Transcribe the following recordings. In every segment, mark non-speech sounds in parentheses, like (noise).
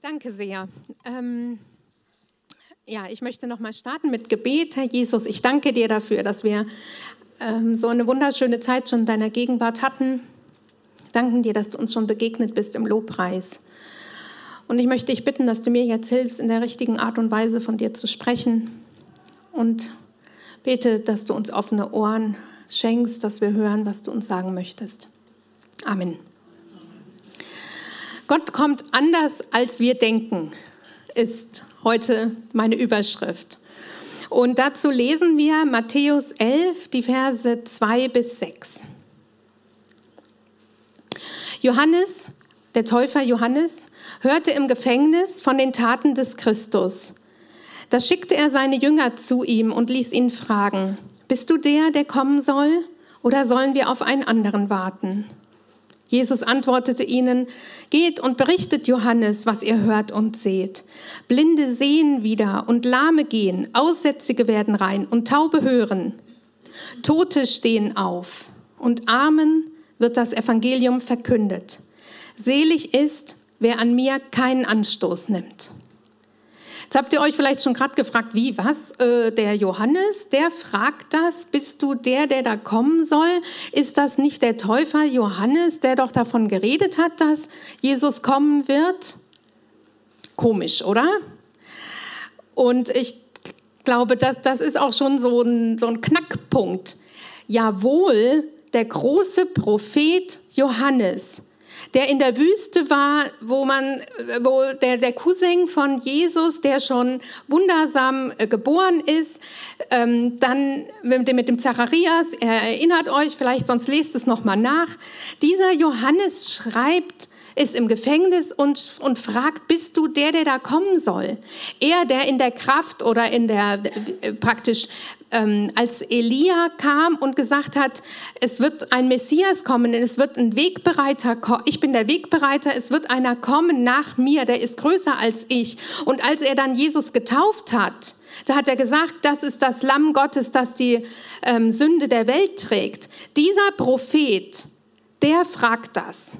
Danke sehr. Ähm, ja, ich möchte noch mal starten mit Gebet. Herr Jesus, ich danke dir dafür, dass wir ähm, so eine wunderschöne Zeit schon in deiner Gegenwart hatten. Danken dir, dass du uns schon begegnet bist im Lobpreis. Und ich möchte dich bitten, dass du mir jetzt hilfst, in der richtigen Art und Weise von dir zu sprechen. Und bete, dass du uns offene Ohren schenkst, dass wir hören, was du uns sagen möchtest. Amen. Gott kommt anders, als wir denken, ist heute meine Überschrift. Und dazu lesen wir Matthäus 11, die Verse 2 bis 6. Johannes, der Täufer Johannes, hörte im Gefängnis von den Taten des Christus. Da schickte er seine Jünger zu ihm und ließ ihn fragen, bist du der, der kommen soll, oder sollen wir auf einen anderen warten? Jesus antwortete ihnen, geht und berichtet Johannes, was ihr hört und seht. Blinde sehen wieder und Lahme gehen, Aussätzige werden rein und Taube hören. Tote stehen auf und Armen wird das Evangelium verkündet. Selig ist, wer an mir keinen Anstoß nimmt. Jetzt habt ihr euch vielleicht schon gerade gefragt, wie, was? Äh, der Johannes, der fragt das, bist du der, der da kommen soll? Ist das nicht der Täufer Johannes, der doch davon geredet hat, dass Jesus kommen wird? Komisch, oder? Und ich glaube, das, das ist auch schon so ein, so ein Knackpunkt. Jawohl, der große Prophet Johannes der in der Wüste war, wo man, wo der, der Cousin von Jesus, der schon wundersam äh, geboren ist, ähm, dann mit dem, mit dem Zacharias, er erinnert euch, vielleicht sonst lest es nochmal nach. Dieser Johannes schreibt, ist im Gefängnis und, und fragt, bist du der, der da kommen soll? Er, der in der Kraft oder in der äh, praktisch ähm, als Elia kam und gesagt hat, es wird ein Messias kommen, es wird ein Wegbereiter, ich bin der Wegbereiter, es wird einer kommen nach mir, der ist größer als ich. Und als er dann Jesus getauft hat, da hat er gesagt, das ist das Lamm Gottes, das die ähm, Sünde der Welt trägt. Dieser Prophet, der fragt das.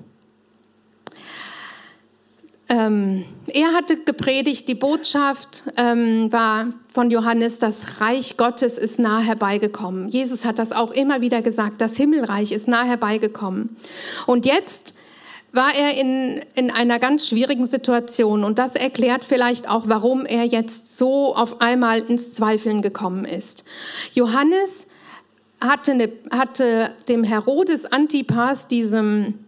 Ähm, er hatte gepredigt, die Botschaft ähm, war von Johannes, das Reich Gottes ist nah herbeigekommen. Jesus hat das auch immer wieder gesagt, das Himmelreich ist nah herbeigekommen. Und jetzt war er in, in einer ganz schwierigen Situation und das erklärt vielleicht auch, warum er jetzt so auf einmal ins Zweifeln gekommen ist. Johannes hatte, eine, hatte dem Herodes Antipas, diesem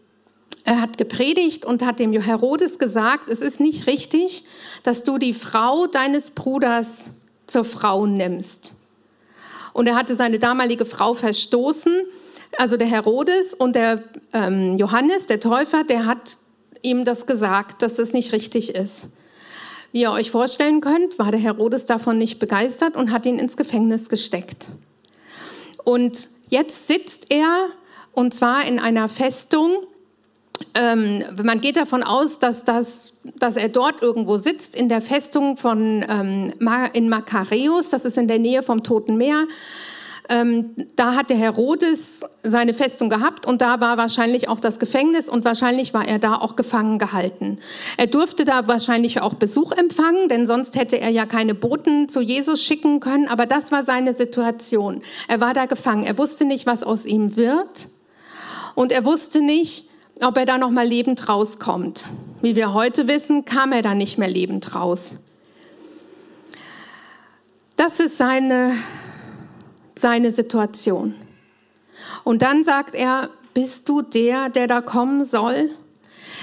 er hat gepredigt und hat dem Herodes gesagt, es ist nicht richtig, dass du die Frau deines Bruders zur Frau nimmst. Und er hatte seine damalige Frau verstoßen, also der Herodes und der ähm, Johannes, der Täufer, der hat ihm das gesagt, dass das nicht richtig ist. Wie ihr euch vorstellen könnt, war der Herodes davon nicht begeistert und hat ihn ins Gefängnis gesteckt. Und jetzt sitzt er, und zwar in einer Festung, ähm, man geht davon aus, dass, das, dass er dort irgendwo sitzt, in der Festung von, ähm, in Makareus, das ist in der Nähe vom Toten Meer. Ähm, da hat der Herodes seine Festung gehabt und da war wahrscheinlich auch das Gefängnis und wahrscheinlich war er da auch gefangen gehalten. Er durfte da wahrscheinlich auch Besuch empfangen, denn sonst hätte er ja keine Boten zu Jesus schicken können, aber das war seine Situation. Er war da gefangen, er wusste nicht, was aus ihm wird und er wusste nicht, ob er da noch mal lebend rauskommt. Wie wir heute wissen, kam er da nicht mehr lebend raus. Das ist seine, seine Situation. Und dann sagt er, bist du der, der da kommen soll?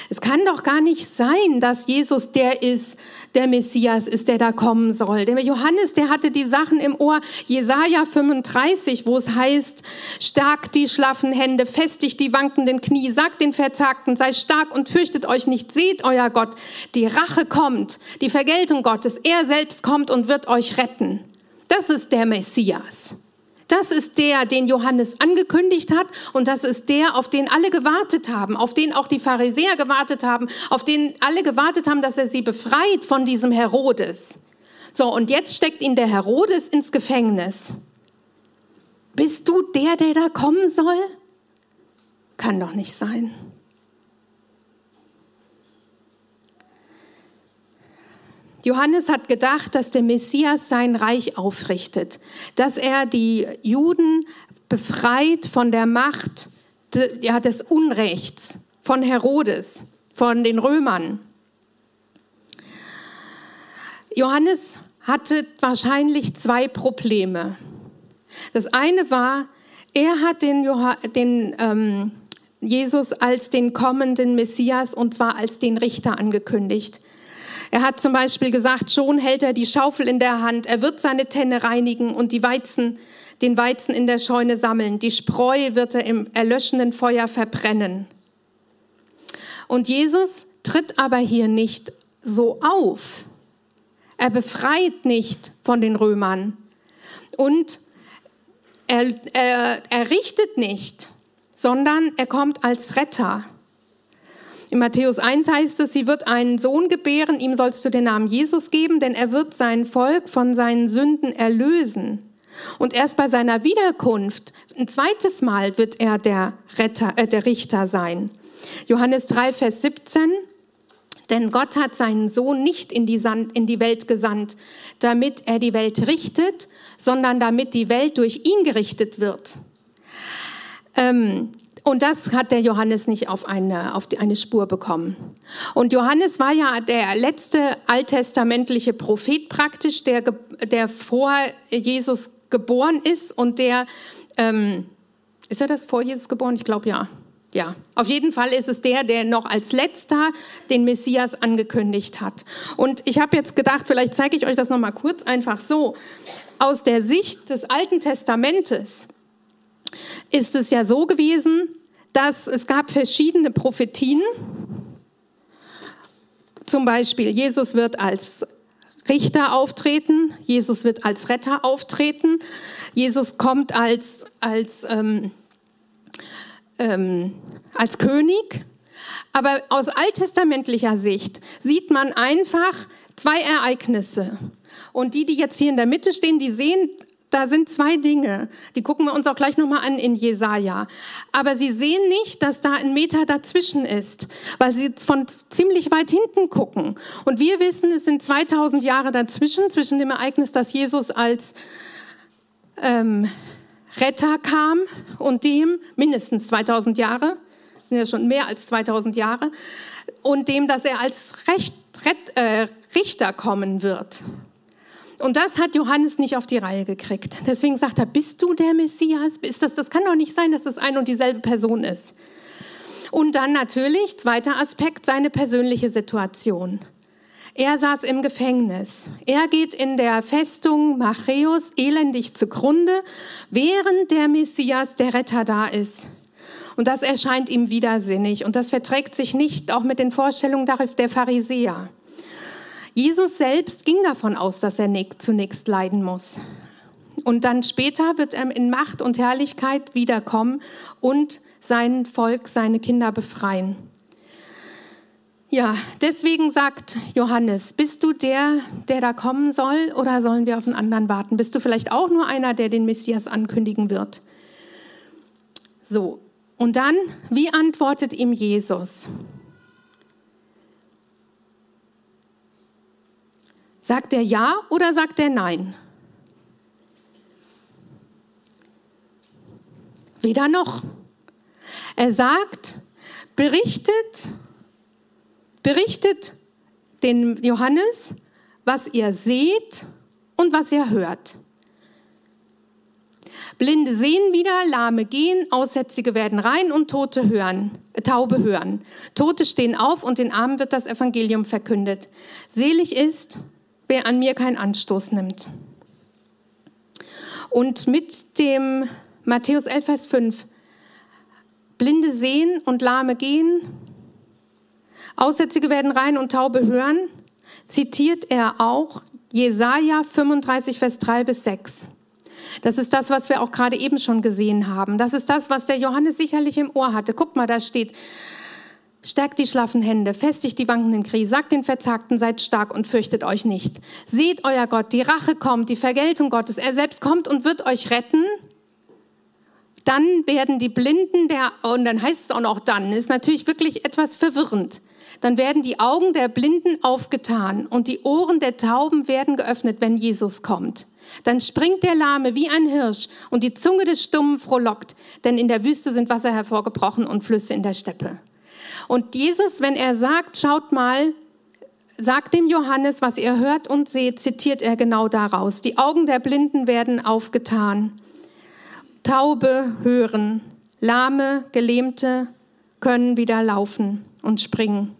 Es kann doch gar nicht sein, dass Jesus der ist, der Messias ist, der da kommen soll. Der Johannes, der hatte die Sachen im Ohr. Jesaja 35, wo es heißt, stark die schlaffen Hände, festigt die wankenden Knie, sagt den Verzagten, sei stark und fürchtet euch nicht. Seht euer Gott, die Rache kommt, die Vergeltung Gottes. Er selbst kommt und wird euch retten. Das ist der Messias. Das ist der, den Johannes angekündigt hat und das ist der, auf den alle gewartet haben, auf den auch die Pharisäer gewartet haben, auf den alle gewartet haben, dass er sie befreit von diesem Herodes. So, und jetzt steckt ihn der Herodes ins Gefängnis. Bist du der, der da kommen soll? Kann doch nicht sein. Johannes hat gedacht, dass der Messias sein Reich aufrichtet, dass er die Juden befreit von der Macht ja, des Unrechts, von Herodes, von den Römern. Johannes hatte wahrscheinlich zwei Probleme. Das eine war, er hat den, Johann, den ähm, Jesus als den kommenden Messias und zwar als den Richter angekündigt. Er hat zum Beispiel gesagt, schon hält er die Schaufel in der Hand, er wird seine Tenne reinigen und die Weizen, den Weizen in der Scheune sammeln. Die Spreu wird er im erlöschenden Feuer verbrennen. Und Jesus tritt aber hier nicht so auf. Er befreit nicht von den Römern und er, er, er richtet nicht, sondern er kommt als Retter. In Matthäus 1 heißt es, sie wird einen Sohn gebären, ihm sollst du den Namen Jesus geben, denn er wird sein Volk von seinen Sünden erlösen. Und erst bei seiner Wiederkunft, ein zweites Mal, wird er der, Retter, äh, der Richter sein. Johannes 3, Vers 17. Denn Gott hat seinen Sohn nicht in die, Sand, in die Welt gesandt, damit er die Welt richtet, sondern damit die Welt durch ihn gerichtet wird. Ähm, und das hat der Johannes nicht auf eine, auf eine Spur bekommen. Und Johannes war ja der letzte alttestamentliche Prophet praktisch, der, der vor Jesus geboren ist und der, ähm, ist er das vor Jesus geboren? Ich glaube ja. Ja, auf jeden Fall ist es der, der noch als letzter den Messias angekündigt hat. Und ich habe jetzt gedacht, vielleicht zeige ich euch das noch mal kurz einfach so. Aus der Sicht des Alten Testamentes ist es ja so gewesen, dass es gab verschiedene Prophetien. Zum Beispiel, Jesus wird als Richter auftreten, Jesus wird als Retter auftreten, Jesus kommt als, als, ähm, ähm, als König. Aber aus alttestamentlicher Sicht sieht man einfach zwei Ereignisse. Und die, die jetzt hier in der Mitte stehen, die sehen da sind zwei Dinge, die gucken wir uns auch gleich nochmal an in Jesaja. Aber sie sehen nicht, dass da ein Meter dazwischen ist, weil sie von ziemlich weit hinten gucken. Und wir wissen, es sind 2000 Jahre dazwischen, zwischen dem Ereignis, dass Jesus als ähm, Retter kam und dem mindestens 2000 Jahre, sind ja schon mehr als 2000 Jahre, und dem, dass er als Recht, Rett, äh, Richter kommen wird. Und das hat Johannes nicht auf die Reihe gekriegt. Deswegen sagt er, bist du der Messias? Ist das, das kann doch nicht sein, dass das ein und dieselbe Person ist. Und dann natürlich, zweiter Aspekt, seine persönliche Situation. Er saß im Gefängnis. Er geht in der Festung Macheus elendig zugrunde, während der Messias, der Retter, da ist. Und das erscheint ihm widersinnig und das verträgt sich nicht auch mit den Vorstellungen der Pharisäer. Jesus selbst ging davon aus, dass er zunächst leiden muss. Und dann später wird er in Macht und Herrlichkeit wiederkommen und sein Volk, seine Kinder befreien. Ja, deswegen sagt Johannes, bist du der, der da kommen soll oder sollen wir auf einen anderen warten? Bist du vielleicht auch nur einer, der den Messias ankündigen wird? So, und dann, wie antwortet ihm Jesus? Sagt er ja oder sagt er nein? Weder noch. Er sagt, berichtet, berichtet den Johannes, was ihr seht und was ihr hört. Blinde sehen wieder, Lahme gehen, Aussätzige werden rein und Tote hören, äh, Taube hören. Tote stehen auf und den Armen wird das Evangelium verkündet. Selig ist, wer an mir keinen Anstoß nimmt. Und mit dem Matthäus 11, Vers 5, Blinde sehen und Lahme gehen, Aussätzige werden rein und Taube hören, zitiert er auch Jesaja 35, Vers 3 bis 6. Das ist das, was wir auch gerade eben schon gesehen haben. Das ist das, was der Johannes sicherlich im Ohr hatte. Guck mal, da steht, Stärkt die schlaffen Hände, festigt die wankenden Knie, sagt den Verzagten, seid stark und fürchtet euch nicht. Seht euer Gott, die Rache kommt, die Vergeltung Gottes, er selbst kommt und wird euch retten. Dann werden die Blinden der, und dann heißt es auch noch dann, ist natürlich wirklich etwas verwirrend. Dann werden die Augen der Blinden aufgetan und die Ohren der Tauben werden geöffnet, wenn Jesus kommt. Dann springt der Lahme wie ein Hirsch und die Zunge des Stummen frohlockt, denn in der Wüste sind Wasser hervorgebrochen und Flüsse in der Steppe. Und Jesus, wenn er sagt, schaut mal, sagt dem Johannes, was ihr hört und seht, zitiert er genau daraus. Die Augen der Blinden werden aufgetan. Taube hören. Lahme, Gelähmte können wieder laufen und springen.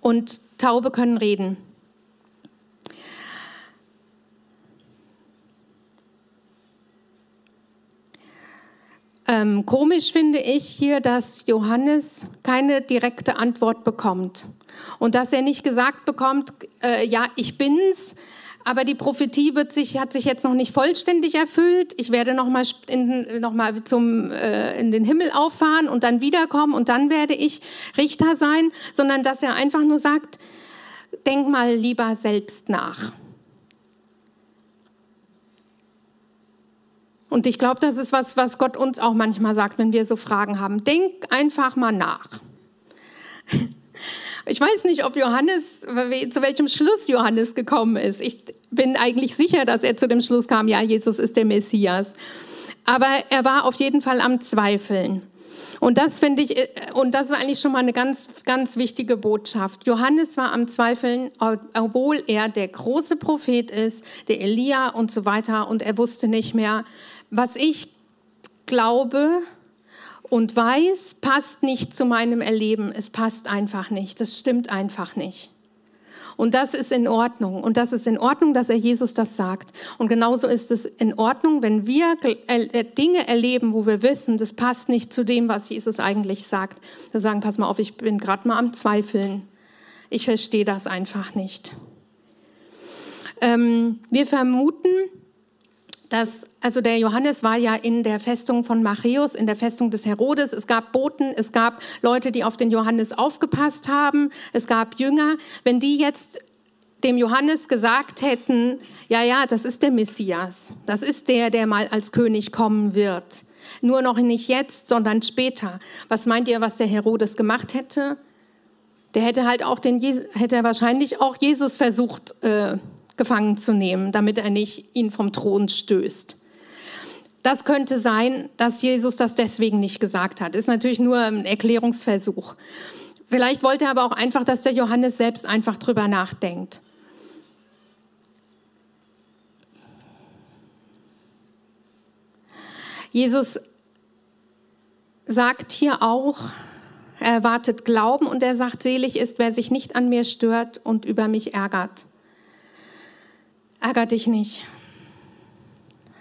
Und Taube können reden. Ähm, komisch finde ich hier, dass Johannes keine direkte Antwort bekommt und dass er nicht gesagt bekommt, äh, ja, ich bin's, aber die Prophetie wird sich, hat sich jetzt noch nicht vollständig erfüllt. Ich werde noch mal, in, noch zum, äh, in den Himmel auffahren und dann wiederkommen und dann werde ich Richter sein, sondern dass er einfach nur sagt, denk mal lieber selbst nach. Und ich glaube, das ist was, was Gott uns auch manchmal sagt, wenn wir so Fragen haben. Denk einfach mal nach. (laughs) Ich weiß nicht, ob Johannes, zu welchem Schluss Johannes gekommen ist. Ich bin eigentlich sicher, dass er zu dem Schluss kam, ja, Jesus ist der Messias. Aber er war auf jeden Fall am Zweifeln. Und das finde ich, und das ist eigentlich schon mal eine ganz, ganz wichtige Botschaft. Johannes war am Zweifeln, obwohl er der große Prophet ist, der Elia und so weiter, und er wusste nicht mehr, was ich glaube und weiß, passt nicht zu meinem Erleben. Es passt einfach nicht. Das stimmt einfach nicht. Und das ist in Ordnung. Und das ist in Ordnung, dass er Jesus das sagt. Und genauso ist es in Ordnung, wenn wir Dinge erleben, wo wir wissen, das passt nicht zu dem, was Jesus eigentlich sagt. Wir sagen, pass mal auf, ich bin gerade mal am Zweifeln. Ich verstehe das einfach nicht. Ähm, wir vermuten, dass, also der Johannes war ja in der Festung von Machaeus, in der Festung des Herodes. Es gab Boten, es gab Leute, die auf den Johannes aufgepasst haben, es gab Jünger. Wenn die jetzt dem Johannes gesagt hätten, ja, ja, das ist der Messias, das ist der, der mal als König kommen wird. Nur noch nicht jetzt, sondern später. Was meint ihr, was der Herodes gemacht hätte? Der hätte halt auch den, hätte wahrscheinlich auch Jesus versucht äh, gefangen zu nehmen, damit er nicht ihn vom Thron stößt. Das könnte sein, dass Jesus das deswegen nicht gesagt hat. Ist natürlich nur ein Erklärungsversuch. Vielleicht wollte er aber auch einfach, dass der Johannes selbst einfach drüber nachdenkt. Jesus sagt hier auch, er erwartet Glauben und er sagt, selig ist, wer sich nicht an mir stört und über mich ärgert. Ärger dich nicht.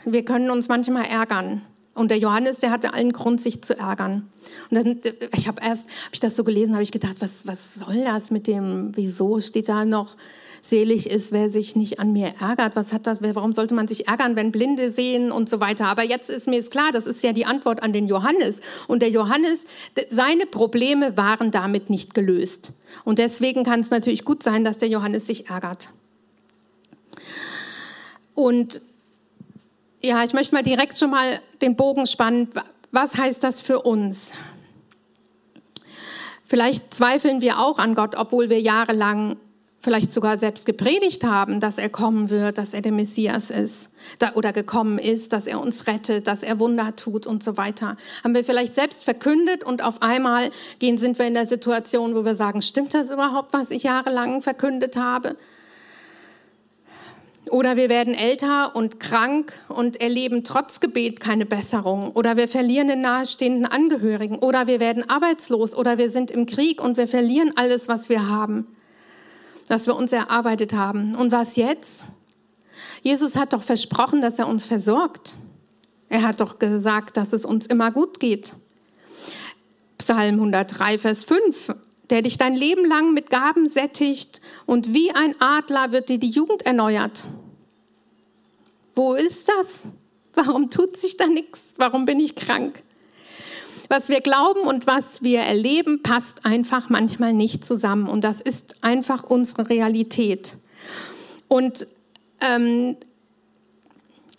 Wir können uns manchmal ärgern. Und der Johannes, der hatte allen Grund, sich zu ärgern. Und dann, ich habe erst, habe ich das so gelesen, habe ich gedacht, was, was soll das mit dem, wieso steht da noch, selig ist, wer sich nicht an mir ärgert. Was hat das, warum sollte man sich ärgern, wenn Blinde sehen und so weiter? Aber jetzt ist mir klar, das ist ja die Antwort an den Johannes. Und der Johannes, seine Probleme waren damit nicht gelöst. Und deswegen kann es natürlich gut sein, dass der Johannes sich ärgert. Und ja, ich möchte mal direkt schon mal den Bogen spannen. Was heißt das für uns? Vielleicht zweifeln wir auch an Gott, obwohl wir jahrelang vielleicht sogar selbst gepredigt haben, dass er kommen wird, dass er der Messias ist oder gekommen ist, dass er uns rettet, dass er Wunder tut und so weiter. Haben wir vielleicht selbst verkündet und auf einmal gehen, sind wir in der Situation, wo wir sagen, stimmt das überhaupt, was ich jahrelang verkündet habe? Oder wir werden älter und krank und erleben trotz Gebet keine Besserung. Oder wir verlieren den nahestehenden Angehörigen. Oder wir werden arbeitslos. Oder wir sind im Krieg und wir verlieren alles, was wir haben, was wir uns erarbeitet haben. Und was jetzt? Jesus hat doch versprochen, dass er uns versorgt. Er hat doch gesagt, dass es uns immer gut geht. Psalm 103, Vers 5 der dich dein Leben lang mit Gaben sättigt und wie ein Adler wird dir die Jugend erneuert. Wo ist das? Warum tut sich da nichts? Warum bin ich krank? Was wir glauben und was wir erleben, passt einfach manchmal nicht zusammen. Und das ist einfach unsere Realität. Und ähm,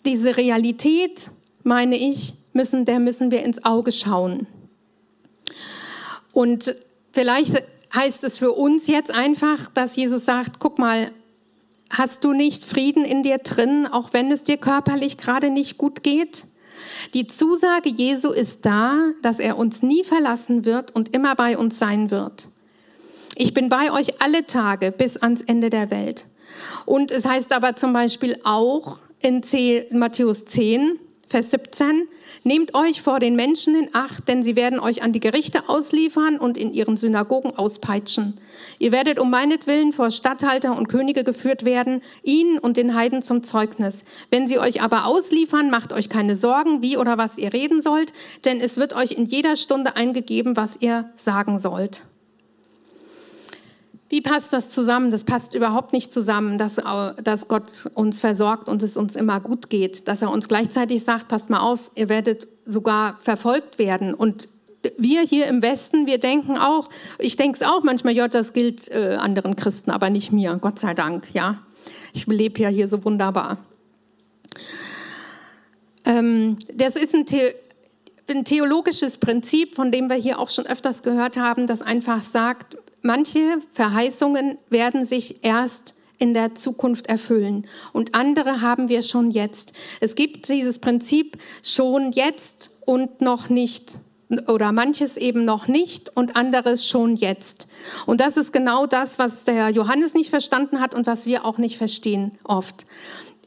diese Realität, meine ich, müssen, der müssen wir ins Auge schauen. Und vielleicht heißt es für uns jetzt einfach, dass Jesus sagt, guck mal, hast du nicht Frieden in dir drin, auch wenn es dir körperlich gerade nicht gut geht? Die Zusage Jesu ist da, dass er uns nie verlassen wird und immer bei uns sein wird. Ich bin bei euch alle Tage bis ans Ende der Welt. Und es heißt aber zum Beispiel auch in Matthäus 10, Vers 17, Nehmt euch vor den Menschen in Acht, denn sie werden euch an die Gerichte ausliefern und in ihren Synagogen auspeitschen. Ihr werdet um meinetwillen vor Statthalter und Könige geführt werden, ihnen und den Heiden zum Zeugnis. Wenn sie euch aber ausliefern, macht euch keine Sorgen, wie oder was ihr reden sollt, denn es wird euch in jeder Stunde eingegeben, was ihr sagen sollt. Wie passt das zusammen? Das passt überhaupt nicht zusammen, dass, dass Gott uns versorgt und es uns immer gut geht. Dass er uns gleichzeitig sagt, passt mal auf, ihr werdet sogar verfolgt werden. Und wir hier im Westen, wir denken auch, ich denke es auch manchmal, ja, das gilt äh, anderen Christen, aber nicht mir, Gott sei Dank, ja. Ich lebe ja hier so wunderbar. Ähm, das ist ein, The ein theologisches Prinzip, von dem wir hier auch schon öfters gehört haben, das einfach sagt, manche Verheißungen werden sich erst in der Zukunft erfüllen und andere haben wir schon jetzt. Es gibt dieses Prinzip schon jetzt und noch nicht oder manches eben noch nicht und anderes schon jetzt. Und das ist genau das, was der Johannes nicht verstanden hat und was wir auch nicht verstehen oft.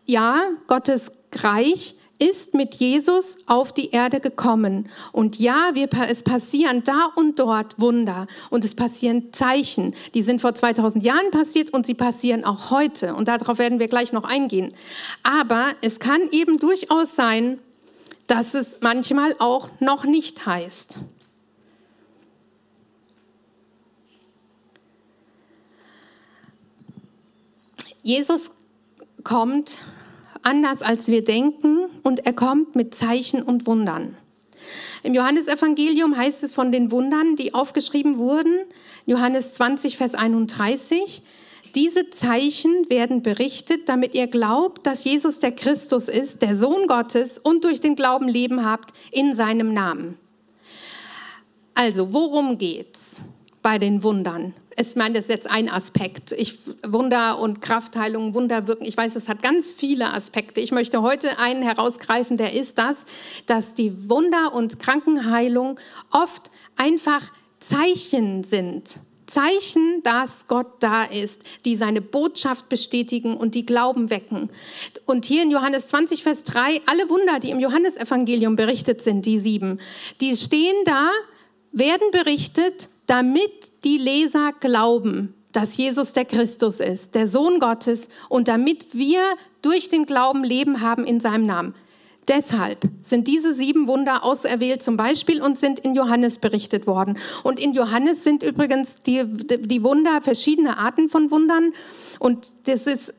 Ja, Gottes Reich ist mit Jesus auf die Erde gekommen. Und ja, wir, es passieren da und dort Wunder und es passieren Zeichen. Die sind vor 2000 Jahren passiert und sie passieren auch heute. Und darauf werden wir gleich noch eingehen. Aber es kann eben durchaus sein, dass es manchmal auch noch nicht heißt. Jesus kommt anders als wir denken und er kommt mit Zeichen und Wundern. Im Johannesevangelium heißt es von den Wundern, die aufgeschrieben wurden, Johannes 20, Vers 31, diese Zeichen werden berichtet, damit ihr glaubt, dass Jesus der Christus ist, der Sohn Gottes und durch den Glauben Leben habt in seinem Namen. Also, worum geht's bei den Wundern? Ich meine, das ist jetzt ein Aspekt. Ich, Wunder und Kraftheilung, Wunder wirken. Ich weiß, es hat ganz viele Aspekte. Ich möchte heute einen herausgreifen, der ist das, dass die Wunder und Krankenheilung oft einfach Zeichen sind. Zeichen, dass Gott da ist, die seine Botschaft bestätigen und die Glauben wecken. Und hier in Johannes 20, Vers 3, alle Wunder, die im Johannesevangelium berichtet sind, die sieben, die stehen da, werden berichtet, damit die Leser glauben, dass Jesus der Christus ist, der Sohn Gottes, und damit wir durch den Glauben Leben haben in seinem Namen. Deshalb sind diese sieben Wunder auserwählt zum Beispiel und sind in Johannes berichtet worden. Und in Johannes sind übrigens die, die Wunder, verschiedene Arten von Wundern. Und das ist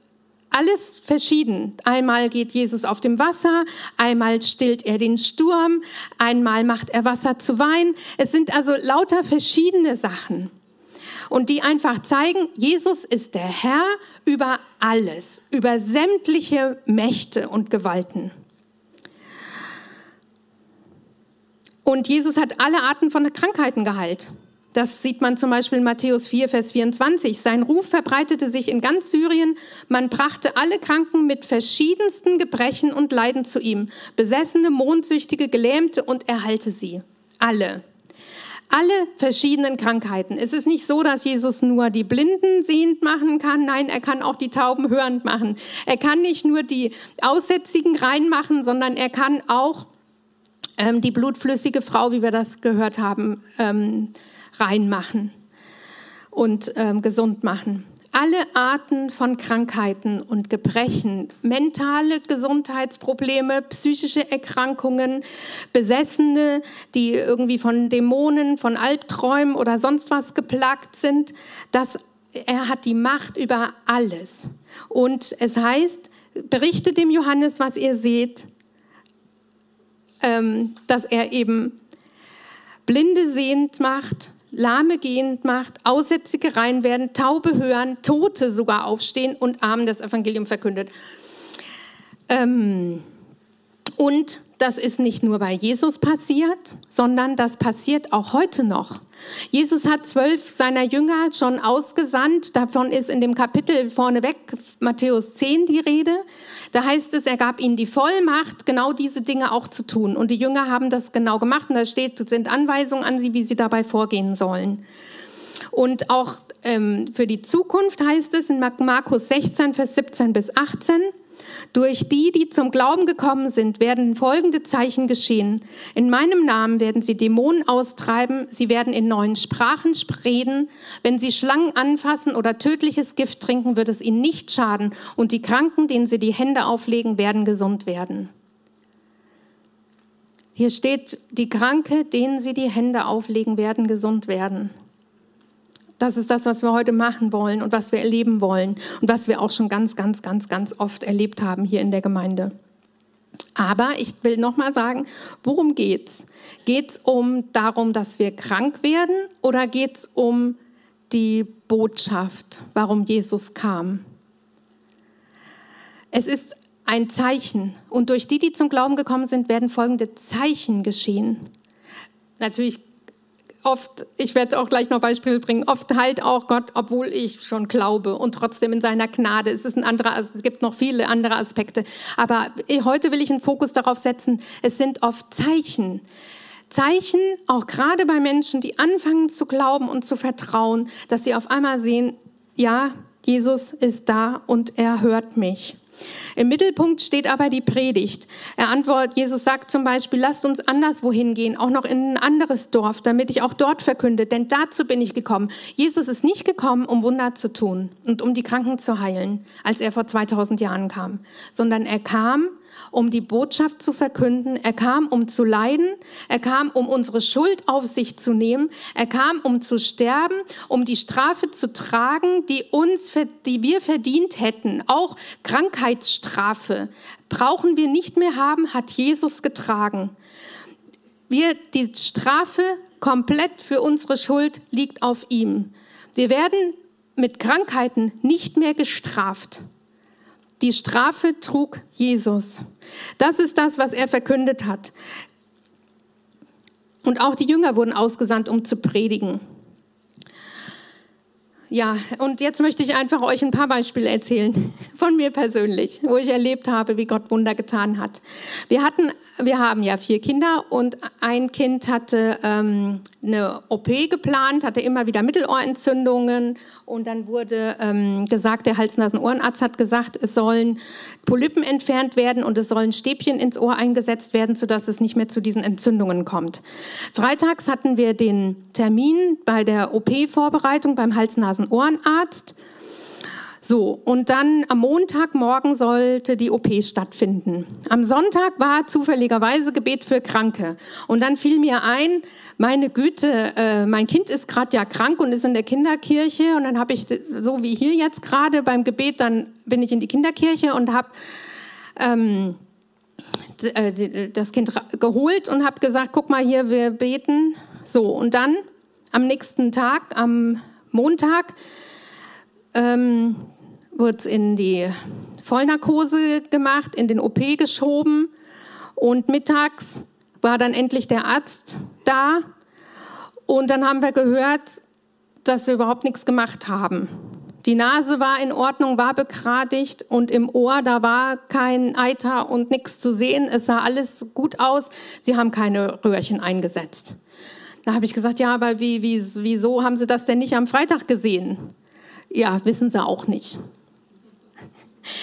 alles verschieden. Einmal geht Jesus auf dem Wasser, einmal stillt er den Sturm, einmal macht er Wasser zu Wein. Es sind also lauter verschiedene Sachen. Und die einfach zeigen, Jesus ist der Herr über alles, über sämtliche Mächte und Gewalten. Und Jesus hat alle Arten von Krankheiten geheilt. Das sieht man zum Beispiel in Matthäus 4, Vers 24. Sein Ruf verbreitete sich in ganz Syrien. Man brachte alle Kranken mit verschiedensten Gebrechen und Leiden zu ihm. Besessene, Mondsüchtige, Gelähmte und er heilte sie. Alle. Alle verschiedenen Krankheiten. Es ist nicht so, dass Jesus nur die Blinden sehend machen kann. Nein, er kann auch die Tauben hörend machen. Er kann nicht nur die Aussätzigen reinmachen, sondern er kann auch ähm, die blutflüssige Frau, wie wir das gehört haben, ähm, reinmachen und ähm, gesund machen. Alle Arten von Krankheiten und Gebrechen, mentale Gesundheitsprobleme, psychische Erkrankungen, Besessene, die irgendwie von Dämonen, von Albträumen oder sonst was geplagt sind, das, er hat die Macht über alles. Und es heißt, berichtet dem Johannes, was ihr seht, ähm, dass er eben Blinde sehend macht, Lahme gehend macht, Aussätzige rein werden, Taube hören, Tote sogar aufstehen und Armen das Evangelium verkündet. Ähm, Und das ist nicht nur bei Jesus passiert, sondern das passiert auch heute noch. Jesus hat zwölf seiner Jünger schon ausgesandt. Davon ist in dem Kapitel vorneweg Matthäus 10 die Rede. Da heißt es, er gab ihnen die Vollmacht, genau diese Dinge auch zu tun. Und die Jünger haben das genau gemacht. Und da steht, sind Anweisungen an sie, wie sie dabei vorgehen sollen. Und auch ähm, für die Zukunft heißt es in Markus 16, Vers 17 bis 18, durch die, die zum Glauben gekommen sind, werden folgende Zeichen geschehen. In meinem Namen werden sie Dämonen austreiben, sie werden in neuen Sprachen reden. Wenn sie Schlangen anfassen oder tödliches Gift trinken, wird es ihnen nicht schaden. Und die Kranken, denen sie die Hände auflegen, werden gesund werden. Hier steht, die Kranke, denen sie die Hände auflegen, werden gesund werden. Das ist das, was wir heute machen wollen und was wir erleben wollen und was wir auch schon ganz, ganz, ganz, ganz oft erlebt haben hier in der Gemeinde. Aber ich will noch mal sagen, worum geht's? Geht's um darum, dass wir krank werden oder geht's um die Botschaft, warum Jesus kam? Es ist ein Zeichen und durch die, die zum Glauben gekommen sind, werden folgende Zeichen geschehen. Natürlich oft, ich werde auch gleich noch Beispiele bringen, oft halt auch Gott, obwohl ich schon glaube und trotzdem in seiner Gnade. Es ist ein anderer, es gibt noch viele andere Aspekte. Aber heute will ich einen Fokus darauf setzen, es sind oft Zeichen. Zeichen, auch gerade bei Menschen, die anfangen zu glauben und zu vertrauen, dass sie auf einmal sehen, ja, Jesus ist da und er hört mich. Im Mittelpunkt steht aber die Predigt. Er antwortet, Jesus sagt zum Beispiel, lasst uns anderswohin gehen, auch noch in ein anderes Dorf, damit ich auch dort verkünde, denn dazu bin ich gekommen. Jesus ist nicht gekommen, um Wunder zu tun und um die Kranken zu heilen, als er vor 2000 Jahren kam, sondern er kam, um die Botschaft zu verkünden. Er kam, um zu leiden. Er kam, um unsere Schuld auf sich zu nehmen. Er kam, um zu sterben, um die Strafe zu tragen, die uns, die wir verdient hätten. Auch Krankheitsstrafe brauchen wir nicht mehr haben, hat Jesus getragen. Wir, die Strafe komplett für unsere Schuld liegt auf ihm. Wir werden mit Krankheiten nicht mehr gestraft. Die Strafe trug Jesus. Das ist das, was er verkündet hat. Und auch die Jünger wurden ausgesandt, um zu predigen. Ja, und jetzt möchte ich einfach euch ein paar Beispiele erzählen (laughs) von mir persönlich, wo ich erlebt habe, wie Gott Wunder getan hat. Wir hatten, wir haben ja vier Kinder und ein Kind hatte ähm, eine OP geplant, hatte immer wieder Mittelohrentzündungen und dann wurde ähm, gesagt, der Hals-Nasen-Ohrenarzt hat gesagt, es sollen Polypen entfernt werden und es sollen Stäbchen ins Ohr eingesetzt werden, sodass es nicht mehr zu diesen Entzündungen kommt. Freitags hatten wir den Termin bei der OP-Vorbereitung beim Hals-Nasen-Ohrenarzt. So, und dann am Montagmorgen sollte die OP stattfinden. Am Sonntag war zufälligerweise Gebet für Kranke. Und dann fiel mir ein, meine Güte, äh, mein Kind ist gerade ja krank und ist in der Kinderkirche. Und dann habe ich, so wie hier jetzt gerade beim Gebet, dann bin ich in die Kinderkirche und habe ähm, äh, das Kind geholt und habe gesagt, guck mal hier, wir beten. So, und dann am nächsten Tag, am Montag, ähm, wurde in die Vollnarkose gemacht, in den OP geschoben und mittags war dann endlich der Arzt da und dann haben wir gehört, dass sie überhaupt nichts gemacht haben. Die Nase war in Ordnung, war begradigt und im Ohr, da war kein Eiter und nichts zu sehen. Es sah alles gut aus. Sie haben keine Röhrchen eingesetzt. Da habe ich gesagt, ja, aber wie, wie, wieso haben Sie das denn nicht am Freitag gesehen? Ja, wissen Sie auch nicht. (laughs)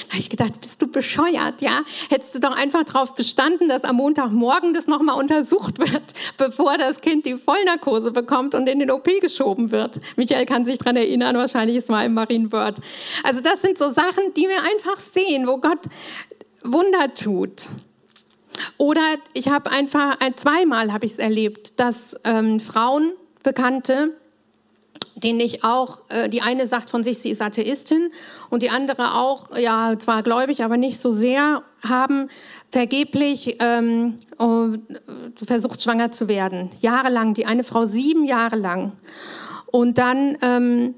Da habe ich gedacht, bist du bescheuert, ja? Hättest du doch einfach darauf bestanden, dass am Montagmorgen das nochmal untersucht wird, (laughs) bevor das Kind die Vollnarkose bekommt und in den OP geschoben wird. Michael kann sich daran erinnern, wahrscheinlich ist mal im Marienword. Also das sind so Sachen, die wir einfach sehen, wo Gott Wunder tut. Oder ich habe einfach, zweimal habe ich es erlebt, dass ähm, Frauen, Bekannte, den ich auch, äh, die eine sagt von sich, sie ist Atheistin und die andere auch, ja, zwar gläubig, aber nicht so sehr, haben vergeblich ähm, oh, versucht, schwanger zu werden. Jahrelang, die eine Frau sieben Jahre lang. Und dann ähm,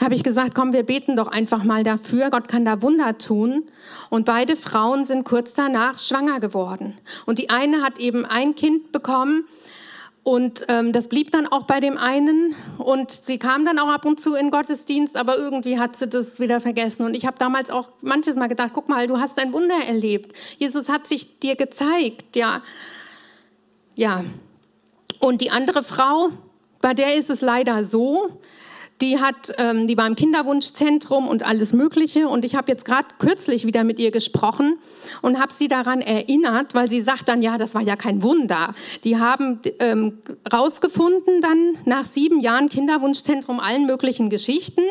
habe ich gesagt, komm, wir beten doch einfach mal dafür. Gott kann da Wunder tun. Und beide Frauen sind kurz danach schwanger geworden. Und die eine hat eben ein Kind bekommen und ähm, das blieb dann auch bei dem einen. Und sie kam dann auch ab und zu in Gottesdienst, aber irgendwie hat sie das wieder vergessen. Und ich habe damals auch manches Mal gedacht, guck mal, du hast ein Wunder erlebt. Jesus hat sich dir gezeigt, ja. Ja. Und die andere Frau, bei der ist es leider so, die, hat, ähm, die war im Kinderwunschzentrum und alles Mögliche. Und ich habe jetzt gerade kürzlich wieder mit ihr gesprochen und habe sie daran erinnert, weil sie sagt dann, ja, das war ja kein Wunder. Die haben ähm, rausgefunden dann nach sieben Jahren Kinderwunschzentrum allen möglichen Geschichten,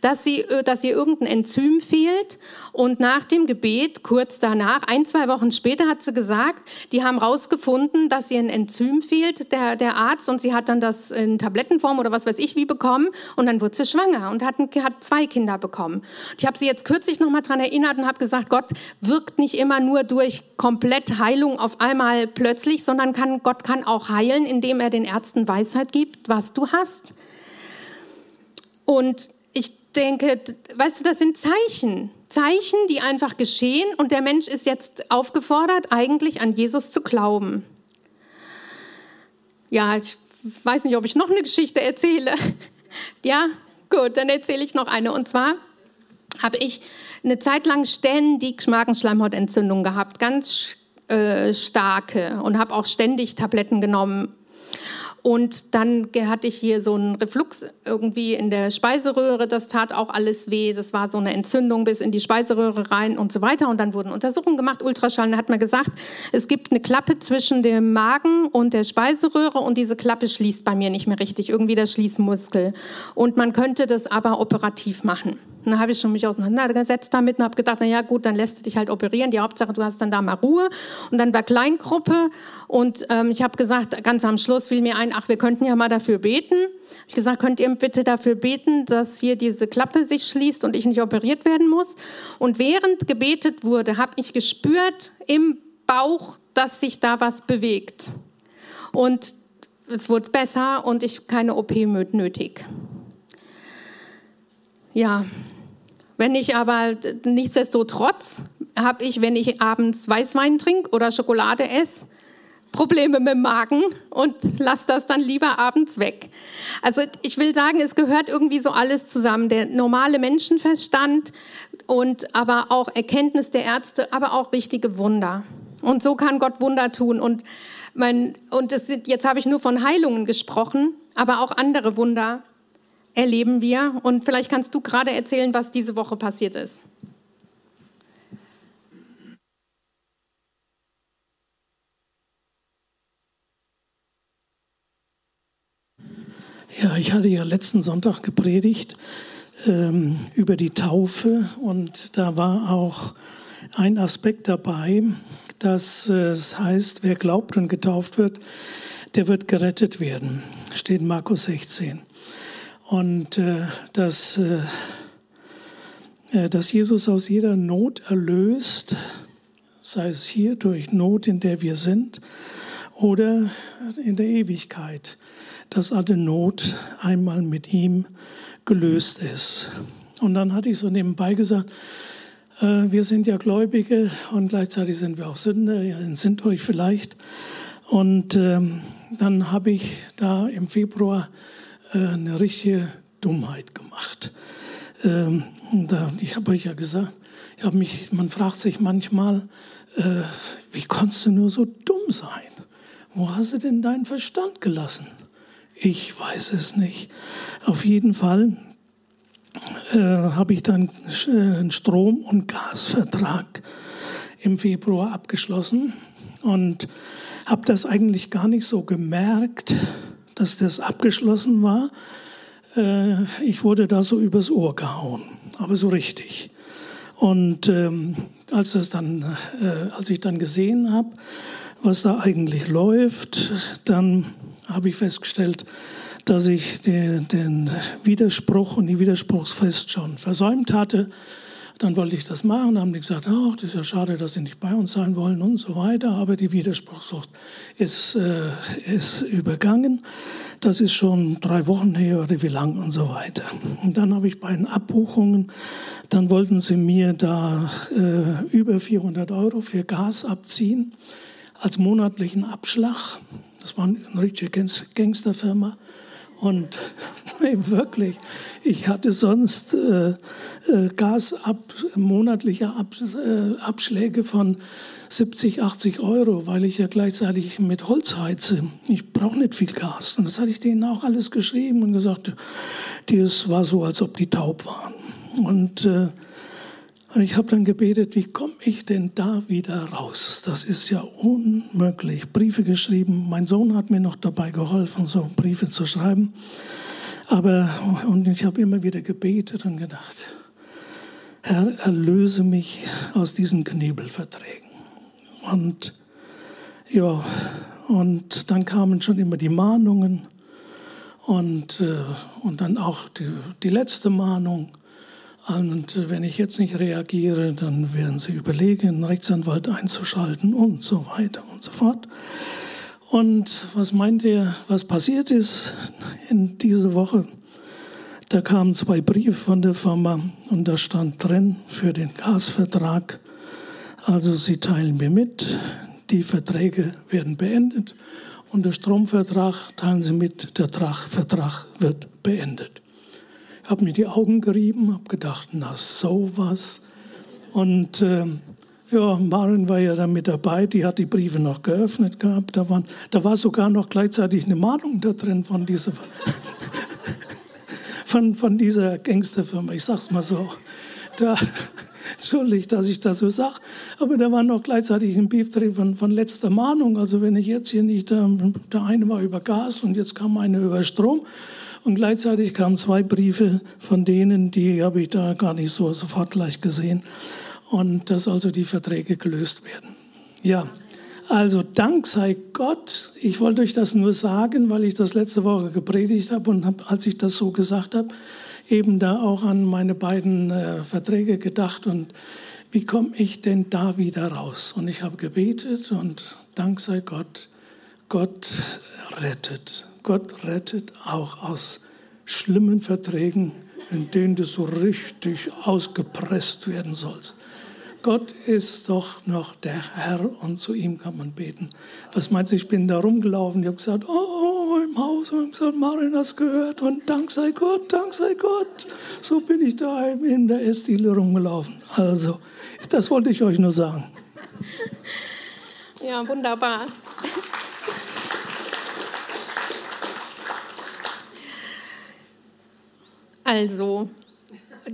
dass, sie, äh, dass ihr irgendein Enzym fehlt. Und nach dem Gebet, kurz danach, ein, zwei Wochen später, hat sie gesagt, die haben rausgefunden, dass ihr ein Enzym fehlt, der, der Arzt, und sie hat dann das in Tablettenform oder was weiß ich wie bekommen. Und dann wurde sie schwanger und hat, hat zwei Kinder bekommen. Ich habe sie jetzt kürzlich noch mal daran erinnert und habe gesagt, Gott wirkt nicht immer nur durch komplett Heilung auf einmal plötzlich, sondern kann, Gott kann auch heilen, indem er den Ärzten Weisheit gibt, was du hast. Und ich denke, weißt du, das sind Zeichen. Zeichen, die einfach geschehen und der Mensch ist jetzt aufgefordert, eigentlich an Jesus zu glauben. Ja, ich weiß nicht, ob ich noch eine Geschichte erzähle. Ja, gut, dann erzähle ich noch eine. Und zwar habe ich eine Zeit lang ständig Magenschleimhautentzündung gehabt, ganz äh, starke und habe auch ständig Tabletten genommen und dann hatte ich hier so einen Reflux irgendwie in der Speiseröhre. Das tat auch alles weh. Das war so eine Entzündung bis in die Speiseröhre rein und so weiter. Und dann wurden Untersuchungen gemacht, Ultraschall. Da hat man gesagt, es gibt eine Klappe zwischen dem Magen und der Speiseröhre und diese Klappe schließt bei mir nicht mehr richtig. Irgendwie der Schließmuskel. Und man könnte das aber operativ machen. Und dann habe ich schon mich auseinandergesetzt damit und habe gedacht, na ja, gut, dann lässt du dich halt operieren. Die Hauptsache, du hast dann da mal Ruhe. Und dann war Kleingruppe und ähm, ich habe gesagt, ganz am Schluss fiel mir ein, ach, wir könnten ja mal dafür beten. Ich gesagt, könnt ihr bitte dafür beten, dass hier diese Klappe sich schließt und ich nicht operiert werden muss? Und während gebetet wurde, habe ich gespürt im Bauch, dass sich da was bewegt. Und es wurde besser und ich keine OP nötig. Ja, wenn ich aber nichtsdestotrotz habe ich, wenn ich abends Weißwein trinke oder Schokolade esse, Probleme mit dem Magen und lass das dann lieber abends weg. Also ich will sagen, es gehört irgendwie so alles zusammen. Der normale Menschenverstand und aber auch Erkenntnis der Ärzte, aber auch richtige Wunder. Und so kann Gott Wunder tun. Und, mein, und sind, jetzt habe ich nur von Heilungen gesprochen, aber auch andere Wunder erleben wir. Und vielleicht kannst du gerade erzählen, was diese Woche passiert ist. Ja, ich hatte ja letzten Sonntag gepredigt ähm, über die Taufe und da war auch ein Aspekt dabei, dass äh, es heißt, wer glaubt und getauft wird, der wird gerettet werden. Steht in Markus 16. Und äh, dass, äh, äh, dass Jesus aus jeder Not erlöst, sei es hier durch Not, in der wir sind, oder in der Ewigkeit dass alle Not einmal mit ihm gelöst ist. Und dann hatte ich so nebenbei gesagt, äh, wir sind ja Gläubige und gleichzeitig sind wir auch Sünder, ihr sind euch vielleicht. Und ähm, dann habe ich da im Februar eine richtige Dummheit gemacht. Ähm, da, ich habe euch ja gesagt, ich hab mich, man fragt sich manchmal, äh, wie konntest du nur so dumm sein? Wo hast du denn deinen Verstand gelassen? Ich weiß es nicht. Auf jeden Fall äh, habe ich dann einen Strom- und Gasvertrag im Februar abgeschlossen und habe das eigentlich gar nicht so gemerkt, dass das abgeschlossen war. Äh, ich wurde da so übers Ohr gehauen, aber so richtig. Und ähm, als, das dann, äh, als ich dann gesehen habe, was da eigentlich läuft, dann habe ich festgestellt, dass ich den, den Widerspruch und die Widerspruchsfrist schon versäumt hatte. Dann wollte ich das machen, haben die gesagt, ach, das ist ja schade, dass sie nicht bei uns sein wollen und so weiter. Aber die Widerspruchssucht ist, äh, ist übergangen. Das ist schon drei Wochen her oder wie lang und so weiter. Und dann habe ich bei den Abbuchungen, dann wollten sie mir da äh, über 400 Euro für Gas abziehen als monatlichen Abschlag. Das war eine richtige Gangsterfirma. Und wirklich, ich hatte sonst äh, äh, Gasab, monatliche Ab, äh, Abschläge von 70, 80 Euro, weil ich ja gleichzeitig mit Holz heize. Ich brauche nicht viel Gas. Und das hatte ich denen auch alles geschrieben und gesagt, das war so, als ob die taub waren. Und äh, und ich habe dann gebetet, wie komme ich denn da wieder raus? Das ist ja unmöglich. Briefe geschrieben. Mein Sohn hat mir noch dabei geholfen, so Briefe zu schreiben. Aber, und ich habe immer wieder gebetet und gedacht, Herr, erlöse mich aus diesen Knebelverträgen. Und ja, und dann kamen schon immer die Mahnungen und, äh, und dann auch die, die letzte Mahnung. Und wenn ich jetzt nicht reagiere, dann werden sie überlegen, einen Rechtsanwalt einzuschalten und so weiter und so fort. Und was meint ihr, was passiert ist in dieser Woche? Da kamen zwei Briefe von der Firma und da stand drin für den Gasvertrag. Also sie teilen mir mit, die Verträge werden beendet und der Stromvertrag teilen sie mit, der Vertrag wird beendet habe mir die Augen gerieben, habe gedacht, na sowas. Und äh, ja, Marin war ja dann mit dabei, die hat die Briefe noch geöffnet gehabt. Da, waren, da war sogar noch gleichzeitig eine Mahnung da drin von dieser, (laughs) von, von dieser Gangsterfirma, ich sag's mal so. Da, Entschuldigt, dass ich das so sage, aber da war noch gleichzeitig ein Brief drin von, von letzter Mahnung. Also wenn ich jetzt hier nicht, der eine war über Gas und jetzt kam eine über Strom und gleichzeitig kamen zwei Briefe von denen, die habe ich da gar nicht so sofort gleich gesehen. Und dass also die Verträge gelöst werden. Ja, also Dank sei Gott. Ich wollte euch das nur sagen, weil ich das letzte Woche gepredigt habe und hab, als ich das so gesagt habe, eben da auch an meine beiden äh, Verträge gedacht und wie komme ich denn da wieder raus? Und ich habe gebetet und Dank sei Gott, Gott rettet. Gott rettet auch aus schlimmen Verträgen, in denen du so richtig ausgepresst werden sollst. Gott ist doch noch der Herr und zu ihm kann man beten. Was meinst du, ich bin da rumgelaufen, ich habe gesagt, oh, im Haus, und ich gesagt, Marin das gehört und Dank sei Gott, Dank sei Gott. So bin ich da in der Essdiele rumgelaufen. Also, das wollte ich euch nur sagen. Ja, wunderbar. Also,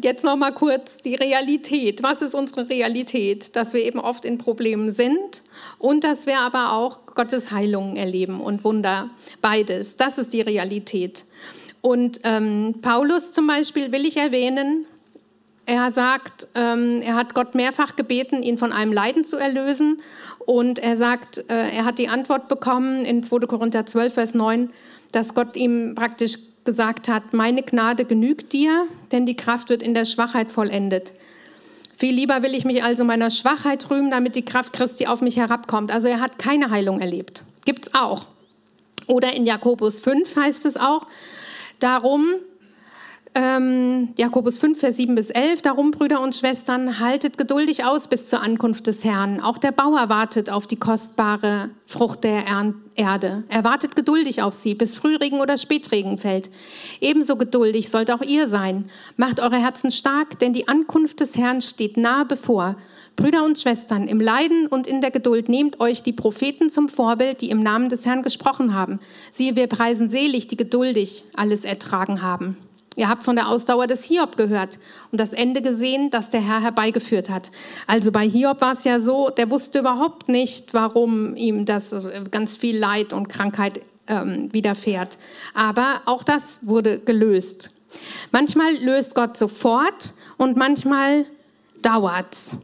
jetzt noch mal kurz die Realität. Was ist unsere Realität? Dass wir eben oft in Problemen sind und dass wir aber auch Gottes Heilungen erleben und Wunder. Beides. Das ist die Realität. Und ähm, Paulus zum Beispiel will ich erwähnen. Er sagt, ähm, er hat Gott mehrfach gebeten, ihn von einem Leiden zu erlösen. Und er sagt, äh, er hat die Antwort bekommen in 2. Korinther 12, Vers 9, dass Gott ihm praktisch gesagt hat, meine Gnade genügt dir, denn die Kraft wird in der Schwachheit vollendet. Viel lieber will ich mich also meiner Schwachheit rühmen, damit die Kraft Christi auf mich herabkommt. Also er hat keine Heilung erlebt. Gibt's auch. Oder in Jakobus 5 heißt es auch, darum ähm, Jakobus 5, Vers 7 bis 11. Darum, Brüder und Schwestern, haltet geduldig aus bis zur Ankunft des Herrn. Auch der Bauer wartet auf die kostbare Frucht der Erde. Er wartet geduldig auf sie, bis Frühregen oder Spätregen fällt. Ebenso geduldig sollt auch ihr sein. Macht eure Herzen stark, denn die Ankunft des Herrn steht nahe bevor. Brüder und Schwestern, im Leiden und in der Geduld nehmt euch die Propheten zum Vorbild, die im Namen des Herrn gesprochen haben. Siehe, wir preisen selig, die geduldig alles ertragen haben. Ihr habt von der Ausdauer des Hiob gehört und das Ende gesehen, das der Herr herbeigeführt hat. Also bei Hiob war es ja so, der wusste überhaupt nicht, warum ihm das äh, ganz viel Leid und Krankheit ähm, widerfährt. Aber auch das wurde gelöst. Manchmal löst Gott sofort und manchmal dauert's.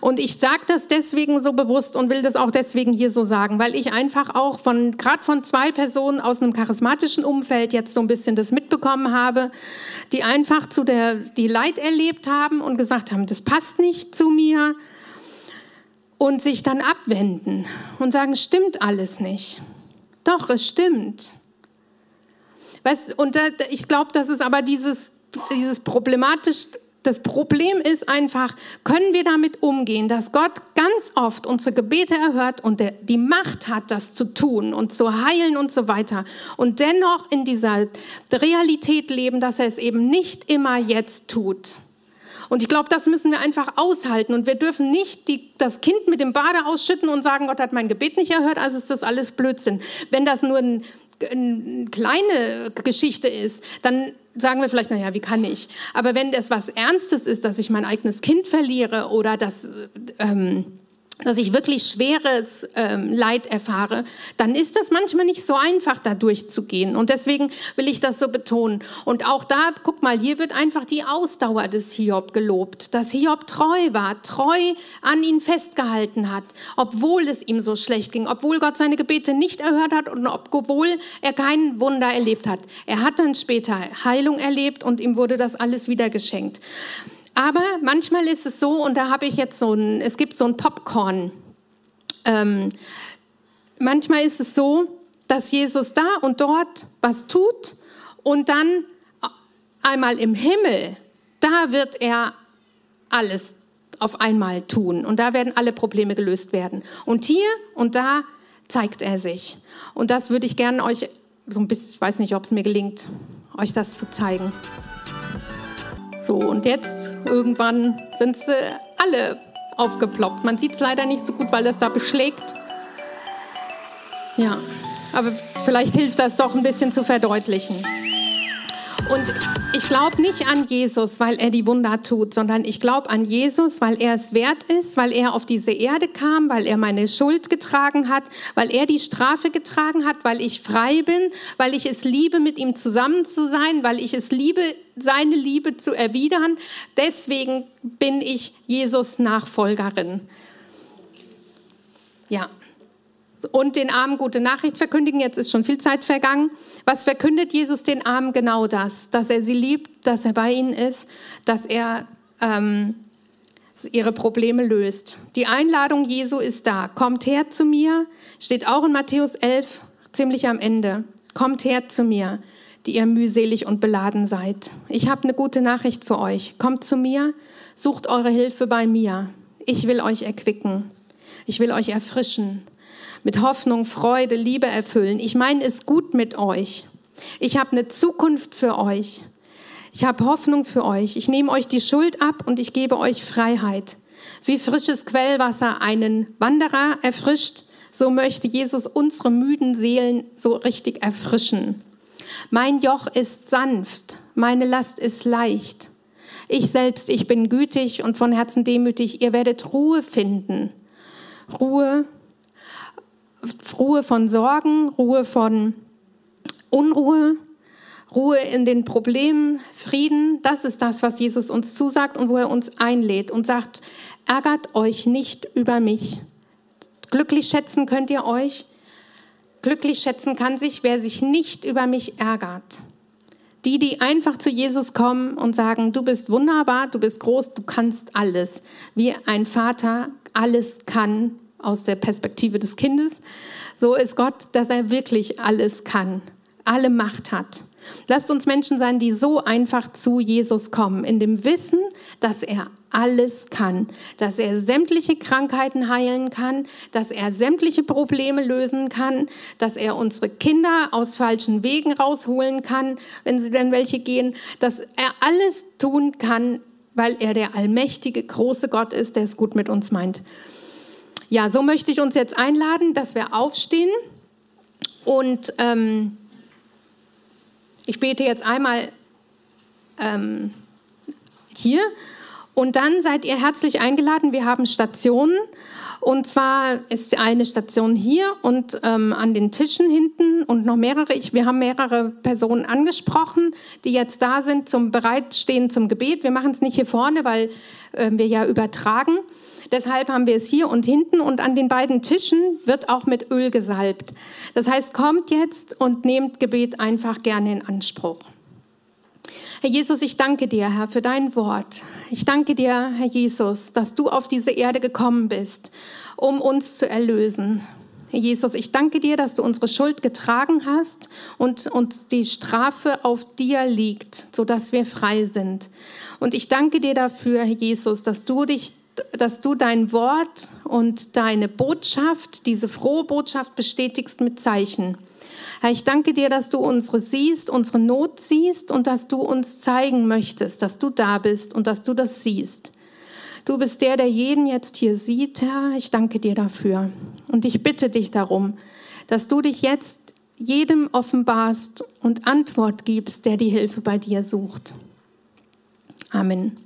Und ich sage das deswegen so bewusst und will das auch deswegen hier so sagen, weil ich einfach auch von, gerade von zwei Personen aus einem charismatischen Umfeld jetzt so ein bisschen das mitbekommen habe, die einfach zu der, die Leid erlebt haben und gesagt haben, das passt nicht zu mir und sich dann abwenden und sagen, stimmt alles nicht. Doch, es stimmt. Weißt, und da, ich glaube, das ist aber dieses, dieses problematisch das Problem ist einfach, können wir damit umgehen, dass Gott ganz oft unsere Gebete erhört und die Macht hat, das zu tun und zu heilen und so weiter. Und dennoch in dieser Realität leben, dass er es eben nicht immer jetzt tut. Und ich glaube, das müssen wir einfach aushalten. Und wir dürfen nicht die, das Kind mit dem Bade ausschütten und sagen, Gott hat mein Gebet nicht erhört, also ist das alles Blödsinn. Wenn das nur ein eine kleine Geschichte ist, dann sagen wir vielleicht, naja, wie kann ich? Aber wenn das was Ernstes ist, dass ich mein eigenes Kind verliere oder dass ähm, dass ich wirklich schweres ähm, Leid erfahre, dann ist das manchmal nicht so einfach, da durchzugehen. Und deswegen will ich das so betonen. Und auch da, guck mal, hier wird einfach die Ausdauer des Hiob gelobt, dass Hiob treu war, treu an ihn festgehalten hat, obwohl es ihm so schlecht ging, obwohl Gott seine Gebete nicht erhört hat und obwohl er kein Wunder erlebt hat. Er hat dann später Heilung erlebt und ihm wurde das alles wieder geschenkt. Aber manchmal ist es so, und da habe ich jetzt so ein, es gibt so ein Popcorn. Ähm, manchmal ist es so, dass Jesus da und dort was tut und dann einmal im Himmel, da wird er alles auf einmal tun und da werden alle Probleme gelöst werden. Und hier und da zeigt er sich. Und das würde ich gerne euch so ein bisschen, ich weiß nicht, ob es mir gelingt, euch das zu zeigen. So, und jetzt irgendwann sind sie alle aufgeploppt. Man sieht es leider nicht so gut, weil es da beschlägt. Ja, aber vielleicht hilft das doch ein bisschen zu verdeutlichen. Und ich glaube nicht an Jesus, weil er die Wunder tut, sondern ich glaube an Jesus, weil er es wert ist, weil er auf diese Erde kam, weil er meine Schuld getragen hat, weil er die Strafe getragen hat, weil ich frei bin, weil ich es liebe, mit ihm zusammen zu sein, weil ich es liebe, seine Liebe zu erwidern. Deswegen bin ich Jesus Nachfolgerin. Ja und den Armen gute Nachricht verkündigen. Jetzt ist schon viel Zeit vergangen. Was verkündet Jesus den Armen genau das? Dass er sie liebt, dass er bei ihnen ist, dass er ähm, ihre Probleme löst. Die Einladung Jesu ist da. Kommt her zu mir, steht auch in Matthäus 11, ziemlich am Ende. Kommt her zu mir, die ihr mühselig und beladen seid. Ich habe eine gute Nachricht für euch. Kommt zu mir, sucht eure Hilfe bei mir. Ich will euch erquicken. Ich will euch erfrischen mit Hoffnung, Freude, Liebe erfüllen. Ich meine es gut mit euch. Ich habe eine Zukunft für euch. Ich habe Hoffnung für euch. Ich nehme euch die Schuld ab und ich gebe euch Freiheit. Wie frisches Quellwasser einen Wanderer erfrischt, so möchte Jesus unsere müden Seelen so richtig erfrischen. Mein Joch ist sanft, meine Last ist leicht. Ich selbst, ich bin gütig und von Herzen demütig. Ihr werdet Ruhe finden. Ruhe Ruhe von Sorgen, Ruhe von Unruhe, Ruhe in den Problemen, Frieden. Das ist das, was Jesus uns zusagt und wo er uns einlädt und sagt, ärgert euch nicht über mich. Glücklich schätzen könnt ihr euch. Glücklich schätzen kann sich, wer sich nicht über mich ärgert. Die, die einfach zu Jesus kommen und sagen, du bist wunderbar, du bist groß, du kannst alles. Wie ein Vater alles kann, aus der Perspektive des Kindes. So ist Gott, dass er wirklich alles kann, alle Macht hat. Lasst uns Menschen sein, die so einfach zu Jesus kommen, in dem Wissen, dass er alles kann, dass er sämtliche Krankheiten heilen kann, dass er sämtliche Probleme lösen kann, dass er unsere Kinder aus falschen Wegen rausholen kann, wenn sie denn welche gehen, dass er alles tun kann, weil er der allmächtige, große Gott ist, der es gut mit uns meint. Ja, so möchte ich uns jetzt einladen, dass wir aufstehen und ähm, ich bete jetzt einmal ähm, hier und dann seid ihr herzlich eingeladen. Wir haben Stationen Und zwar ist eine Station hier und ähm, an den Tischen hinten und noch mehrere. Ich, wir haben mehrere Personen angesprochen, die jetzt da sind zum Bereitstehen zum Gebet. Wir machen es nicht hier vorne, weil äh, wir ja übertragen. Deshalb haben wir es hier und hinten und an den beiden Tischen wird auch mit Öl gesalbt. Das heißt, kommt jetzt und nehmt Gebet einfach gerne in Anspruch. Herr Jesus, ich danke dir, Herr, für dein Wort. Ich danke dir, Herr Jesus, dass du auf diese Erde gekommen bist, um uns zu erlösen. Herr Jesus, ich danke dir, dass du unsere Schuld getragen hast und uns die Strafe auf dir liegt, sodass wir frei sind. Und ich danke dir dafür, Herr Jesus, dass du dich dass du dein Wort und deine Botschaft, diese frohe Botschaft bestätigst mit Zeichen. Herr, ich danke dir, dass du unsere siehst, unsere Not siehst und dass du uns zeigen möchtest, dass du da bist und dass du das siehst. Du bist der, der jeden jetzt hier sieht, Herr. Ich danke dir dafür. Und ich bitte dich darum, dass du dich jetzt jedem offenbarst und Antwort gibst, der die Hilfe bei dir sucht. Amen.